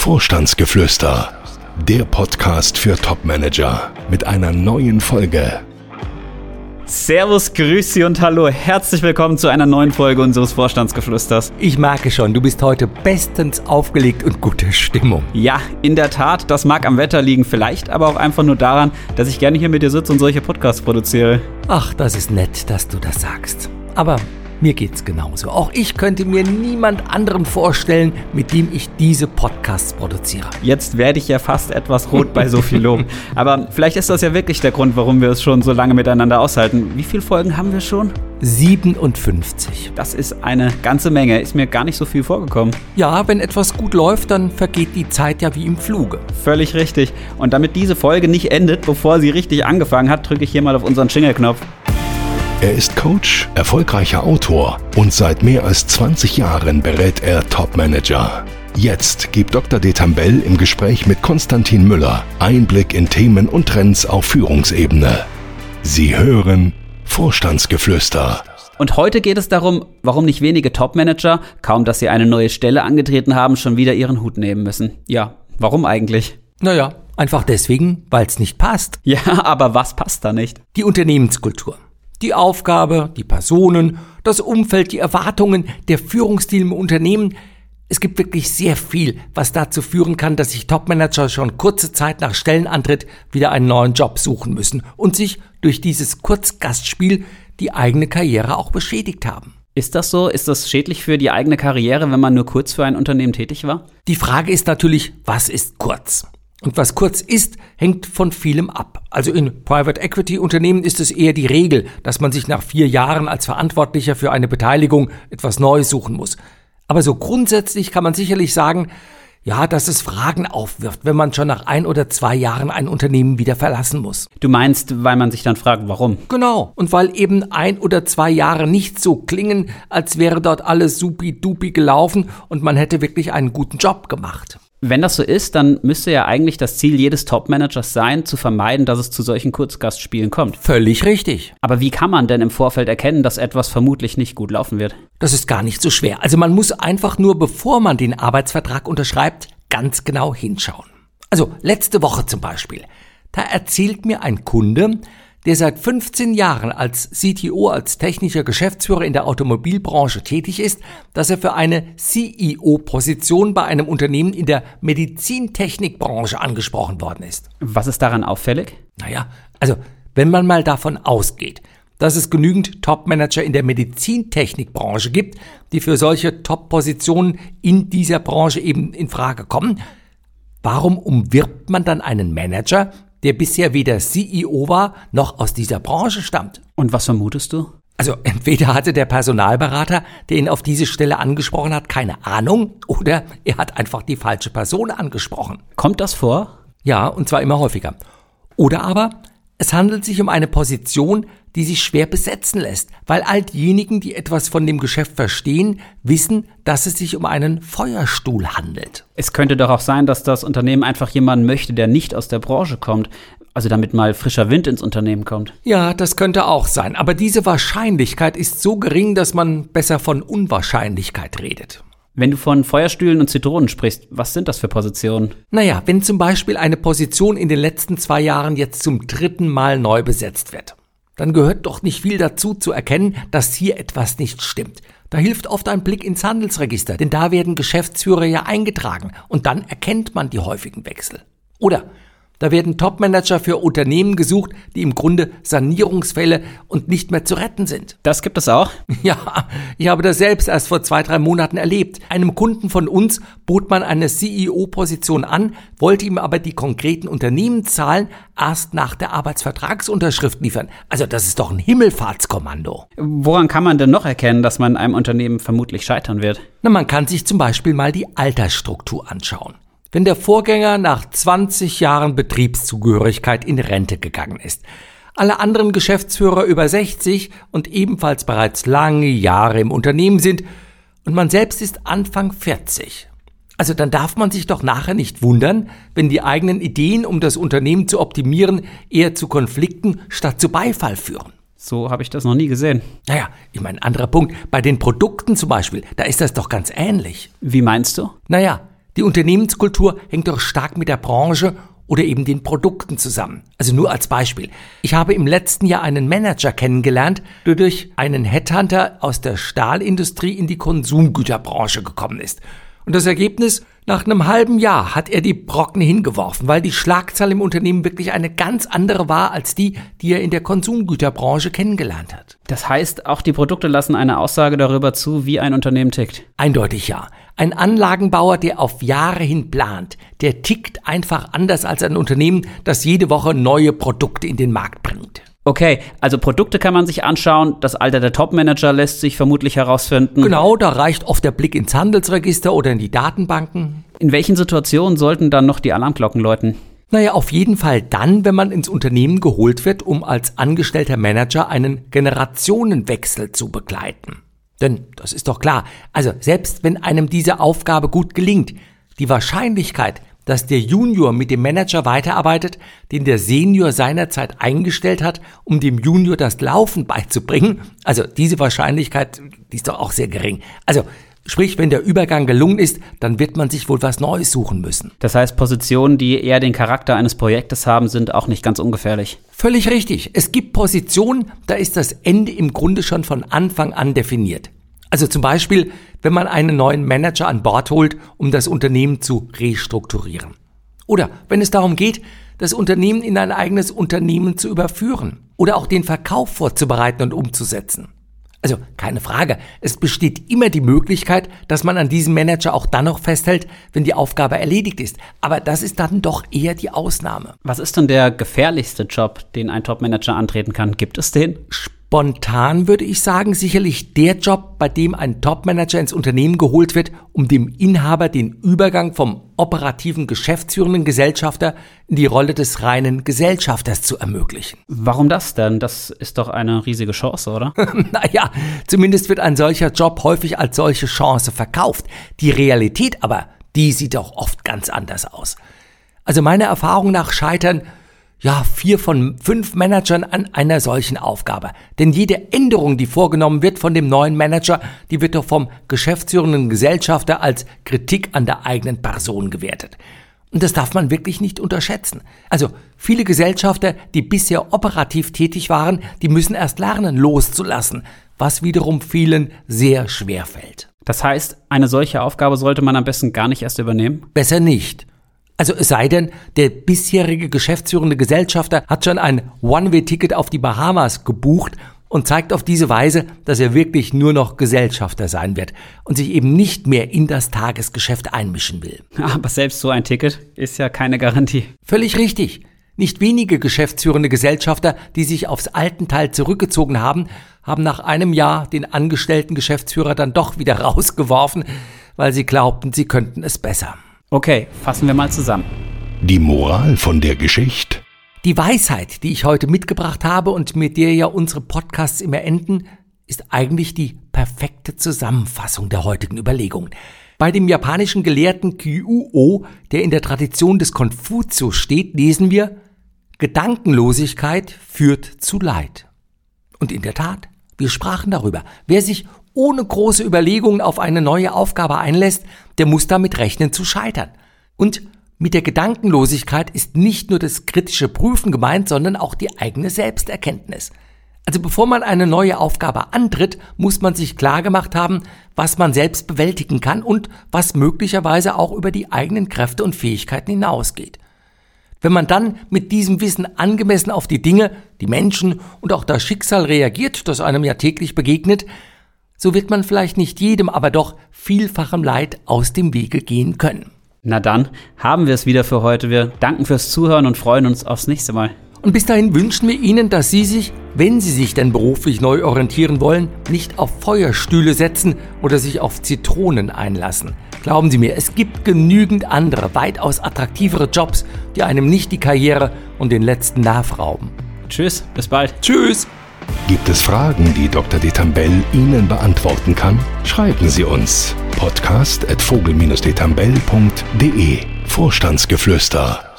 Vorstandsgeflüster, der Podcast für Topmanager mit einer neuen Folge. Servus, Grüßi und Hallo. Herzlich willkommen zu einer neuen Folge unseres Vorstandsgeflüsters. Ich merke schon, du bist heute bestens aufgelegt und gute Stimmung. Ja, in der Tat, das mag am Wetter liegen, vielleicht aber auch einfach nur daran, dass ich gerne hier mit dir sitze und solche Podcasts produziere. Ach, das ist nett, dass du das sagst. Aber mir geht's genauso. Auch ich könnte mir niemand anderen vorstellen, mit dem ich diese Podcasts produziere. Jetzt werde ich ja fast etwas rot bei so viel Lob. Aber vielleicht ist das ja wirklich der Grund, warum wir es schon so lange miteinander aushalten. Wie viele Folgen haben wir schon? 57. Das ist eine ganze Menge. Ist mir gar nicht so viel vorgekommen. Ja, wenn etwas gut läuft, dann vergeht die Zeit ja wie im Fluge. Völlig richtig. Und damit diese Folge nicht endet, bevor sie richtig angefangen hat, drücke ich hier mal auf unseren Jingle-Knopf. Er ist Coach, erfolgreicher Autor und seit mehr als 20 Jahren berät er Topmanager. Jetzt gibt Dr. Detambell im Gespräch mit Konstantin Müller Einblick in Themen und Trends auf Führungsebene. Sie hören Vorstandsgeflüster. Und heute geht es darum, warum nicht wenige Topmanager, kaum dass sie eine neue Stelle angetreten haben, schon wieder ihren Hut nehmen müssen. Ja, warum eigentlich? Naja, einfach deswegen, weil es nicht passt. Ja, aber was passt da nicht? Die Unternehmenskultur. Die Aufgabe, die Personen, das Umfeld, die Erwartungen, der Führungsstil im Unternehmen. Es gibt wirklich sehr viel, was dazu führen kann, dass sich Topmanager schon kurze Zeit nach Stellenantritt wieder einen neuen Job suchen müssen und sich durch dieses Kurzgastspiel die eigene Karriere auch beschädigt haben. Ist das so? Ist das schädlich für die eigene Karriere, wenn man nur kurz für ein Unternehmen tätig war? Die Frage ist natürlich, was ist kurz? Und was kurz ist, hängt von vielem ab. Also in Private Equity Unternehmen ist es eher die Regel, dass man sich nach vier Jahren als Verantwortlicher für eine Beteiligung etwas Neues suchen muss. Aber so grundsätzlich kann man sicherlich sagen, ja, dass es Fragen aufwirft, wenn man schon nach ein oder zwei Jahren ein Unternehmen wieder verlassen muss. Du meinst, weil man sich dann fragt, warum? Genau. Und weil eben ein oder zwei Jahre nicht so klingen, als wäre dort alles supi-dupi gelaufen und man hätte wirklich einen guten Job gemacht. Wenn das so ist, dann müsste ja eigentlich das Ziel jedes Top-Managers sein, zu vermeiden, dass es zu solchen Kurzgastspielen kommt. Völlig richtig. Aber wie kann man denn im Vorfeld erkennen, dass etwas vermutlich nicht gut laufen wird? Das ist gar nicht so schwer. Also man muss einfach nur, bevor man den Arbeitsvertrag unterschreibt, ganz genau hinschauen. Also letzte Woche zum Beispiel. Da erzählt mir ein Kunde, der seit 15 Jahren als CTO, als technischer Geschäftsführer in der Automobilbranche tätig ist, dass er für eine CEO-Position bei einem Unternehmen in der Medizintechnikbranche angesprochen worden ist. Was ist daran auffällig? Naja, also wenn man mal davon ausgeht, dass es genügend Top-Manager in der Medizintechnikbranche gibt, die für solche Top-Positionen in dieser Branche eben in Frage kommen, warum umwirbt man dann einen Manager, der bisher weder CEO war noch aus dieser Branche stammt. Und was vermutest du? Also entweder hatte der Personalberater, der ihn auf diese Stelle angesprochen hat, keine Ahnung, oder er hat einfach die falsche Person angesprochen. Kommt das vor? Ja, und zwar immer häufiger. Oder aber es handelt sich um eine Position, die sich schwer besetzen lässt, weil all diejenigen, die etwas von dem Geschäft verstehen, wissen, dass es sich um einen Feuerstuhl handelt. Es könnte doch auch sein, dass das Unternehmen einfach jemanden möchte, der nicht aus der Branche kommt. Also damit mal frischer Wind ins Unternehmen kommt. Ja, das könnte auch sein. Aber diese Wahrscheinlichkeit ist so gering, dass man besser von Unwahrscheinlichkeit redet. Wenn du von Feuerstühlen und Zitronen sprichst, was sind das für Positionen? Naja, wenn zum Beispiel eine Position in den letzten zwei Jahren jetzt zum dritten Mal neu besetzt wird, dann gehört doch nicht viel dazu zu erkennen, dass hier etwas nicht stimmt. Da hilft oft ein Blick ins Handelsregister, denn da werden Geschäftsführer ja eingetragen und dann erkennt man die häufigen Wechsel. Oder da werden Topmanager für Unternehmen gesucht, die im Grunde Sanierungsfälle und nicht mehr zu retten sind. Das gibt es auch? Ja, ich habe das selbst erst vor zwei, drei Monaten erlebt. Einem Kunden von uns bot man eine CEO-Position an, wollte ihm aber die konkreten Unternehmenszahlen erst nach der Arbeitsvertragsunterschrift liefern. Also das ist doch ein Himmelfahrtskommando. Woran kann man denn noch erkennen, dass man einem Unternehmen vermutlich scheitern wird? Na, man kann sich zum Beispiel mal die Altersstruktur anschauen. Wenn der Vorgänger nach 20 Jahren Betriebszugehörigkeit in Rente gegangen ist, alle anderen Geschäftsführer über 60 und ebenfalls bereits lange Jahre im Unternehmen sind und man selbst ist Anfang 40. Also dann darf man sich doch nachher nicht wundern, wenn die eigenen Ideen, um das Unternehmen zu optimieren, eher zu Konflikten statt zu Beifall führen. So habe ich das noch nie gesehen. Naja, ich meine, anderer Punkt. Bei den Produkten zum Beispiel, da ist das doch ganz ähnlich. Wie meinst du? Naja, Die Unternehmenskultur hängt doch stark mit der Branche oder eben den Produkten zusammen. Also nur als Beispiel. Ich habe im letzten Jahr einen Manager kennengelernt, der durch einen Headhunter aus der Stahlindustrie in die Konsumgüterbranche gekommen ist. Und das Ergebnis, nach einem halben Jahr hat er die Brocken hingeworfen, weil die Schlagzahl im Unternehmen wirklich eine ganz andere war als die, die er in der Konsumgüterbranche kennengelernt hat. Das heißt, auch die Produkte lassen eine Aussage darüber zu, wie ein Unternehmen tickt. Eindeutig ja. Ein Anlagenbauer, der auf Jahre hin plant, der tickt einfach anders als ein Unternehmen, das jede Woche neue Produkte in den Markt bringt. Okay, also Produkte kann man sich anschauen, das Alter der Topmanager lässt sich vermutlich herausfinden. Genau, da reicht oft der Blick ins Handelsregister oder in die Datenbanken. In welchen Situationen sollten dann noch die Alarmglocken läuten? Naja, auf jeden Fall dann, wenn man ins Unternehmen geholt wird, um als angestellter Manager einen Generationenwechsel zu begleiten. Denn das ist doch klar, also selbst wenn einem diese Aufgabe gut gelingt, die Wahrscheinlichkeit, dass der Junior mit dem Manager weiterarbeitet, den der Senior seinerzeit eingestellt hat, um dem Junior das Laufen beizubringen. Also diese Wahrscheinlichkeit, die ist doch auch sehr gering. Also Sprich, wenn der Übergang gelungen ist, dann wird man sich wohl was Neues suchen müssen. Das heißt, Positionen, die eher den Charakter eines Projektes haben, sind auch nicht ganz ungefährlich. Völlig richtig. Es gibt Positionen, da ist das Ende im Grunde schon von Anfang an definiert. Also zum Beispiel, wenn man einen neuen Manager an Bord holt, um das Unternehmen zu restrukturieren. Oder wenn es darum geht, das Unternehmen in ein eigenes Unternehmen zu überführen oder auch den Verkauf vorzubereiten und umzusetzen. Also keine Frage, es besteht immer die Möglichkeit, dass man an diesem Manager auch dann noch festhält, wenn die Aufgabe erledigt ist. Aber das ist dann doch eher die Ausnahme. Was ist denn der gefährlichste Job, den ein Topmanager antreten kann? Gibt es den? Spontan würde ich sagen, sicherlich der Job, bei dem ein Topmanager ins Unternehmen geholt wird, um dem Inhaber den Übergang vom operativen geschäftsführenden Gesellschafter in die Rolle des reinen Gesellschafters zu ermöglichen. Warum das denn? Das ist doch eine riesige Chance, oder? naja, zumindest wird ein solcher Job häufig als solche Chance verkauft. Die Realität aber, die sieht doch oft ganz anders aus. Also meiner Erfahrung nach scheitern ja, vier von fünf Managern an einer solchen Aufgabe. Denn jede Änderung, die vorgenommen wird von dem neuen Manager, die wird doch vom geschäftsführenden Gesellschafter als Kritik an der eigenen Person gewertet. Und das darf man wirklich nicht unterschätzen. Also viele Gesellschafter, die bisher operativ tätig waren, die müssen erst lernen, loszulassen, was wiederum vielen sehr schwer fällt. Das heißt, eine solche Aufgabe sollte man am besten gar nicht erst übernehmen? Besser nicht. Also es sei denn, der bisherige geschäftsführende Gesellschafter hat schon ein One-Way-Ticket auf die Bahamas gebucht und zeigt auf diese Weise, dass er wirklich nur noch Gesellschafter sein wird und sich eben nicht mehr in das Tagesgeschäft einmischen will. Aber selbst so ein Ticket ist ja keine Garantie. Völlig richtig. Nicht wenige geschäftsführende Gesellschafter, die sich aufs alten Teil zurückgezogen haben, haben nach einem Jahr den angestellten Geschäftsführer dann doch wieder rausgeworfen, weil sie glaubten, sie könnten es besser. Okay, fassen wir mal zusammen. Die Moral von der Geschichte. Die Weisheit, die ich heute mitgebracht habe und mit der ja unsere Podcasts immer enden, ist eigentlich die perfekte Zusammenfassung der heutigen Überlegungen. Bei dem japanischen Gelehrten Kyuo, der in der Tradition des Konfuzius steht, lesen wir, Gedankenlosigkeit führt zu Leid. Und in der Tat, wir sprachen darüber. Wer sich ohne große Überlegungen auf eine neue Aufgabe einlässt, der muss damit rechnen zu scheitern. Und mit der Gedankenlosigkeit ist nicht nur das kritische Prüfen gemeint, sondern auch die eigene Selbsterkenntnis. Also bevor man eine neue Aufgabe antritt, muss man sich klar gemacht haben, was man selbst bewältigen kann und was möglicherweise auch über die eigenen Kräfte und Fähigkeiten hinausgeht. Wenn man dann mit diesem Wissen angemessen auf die Dinge, die Menschen und auch das Schicksal reagiert, das einem ja täglich begegnet, so wird man vielleicht nicht jedem, aber doch vielfachem Leid aus dem Wege gehen können. Na dann, haben wir es wieder für heute. Wir danken fürs Zuhören und freuen uns aufs nächste Mal. Und bis dahin wünschen wir Ihnen, dass Sie sich, wenn Sie sich denn beruflich neu orientieren wollen, nicht auf Feuerstühle setzen oder sich auf Zitronen einlassen. Glauben Sie mir, es gibt genügend andere, weitaus attraktivere Jobs, die einem nicht die Karriere und den letzten Nerv rauben. Tschüss, bis bald. Tschüss. Gibt es Fragen, die Dr. Detambell Ihnen beantworten kann? Schreiben Sie uns podcast.vogel-detambell.de Vorstandsgeflüster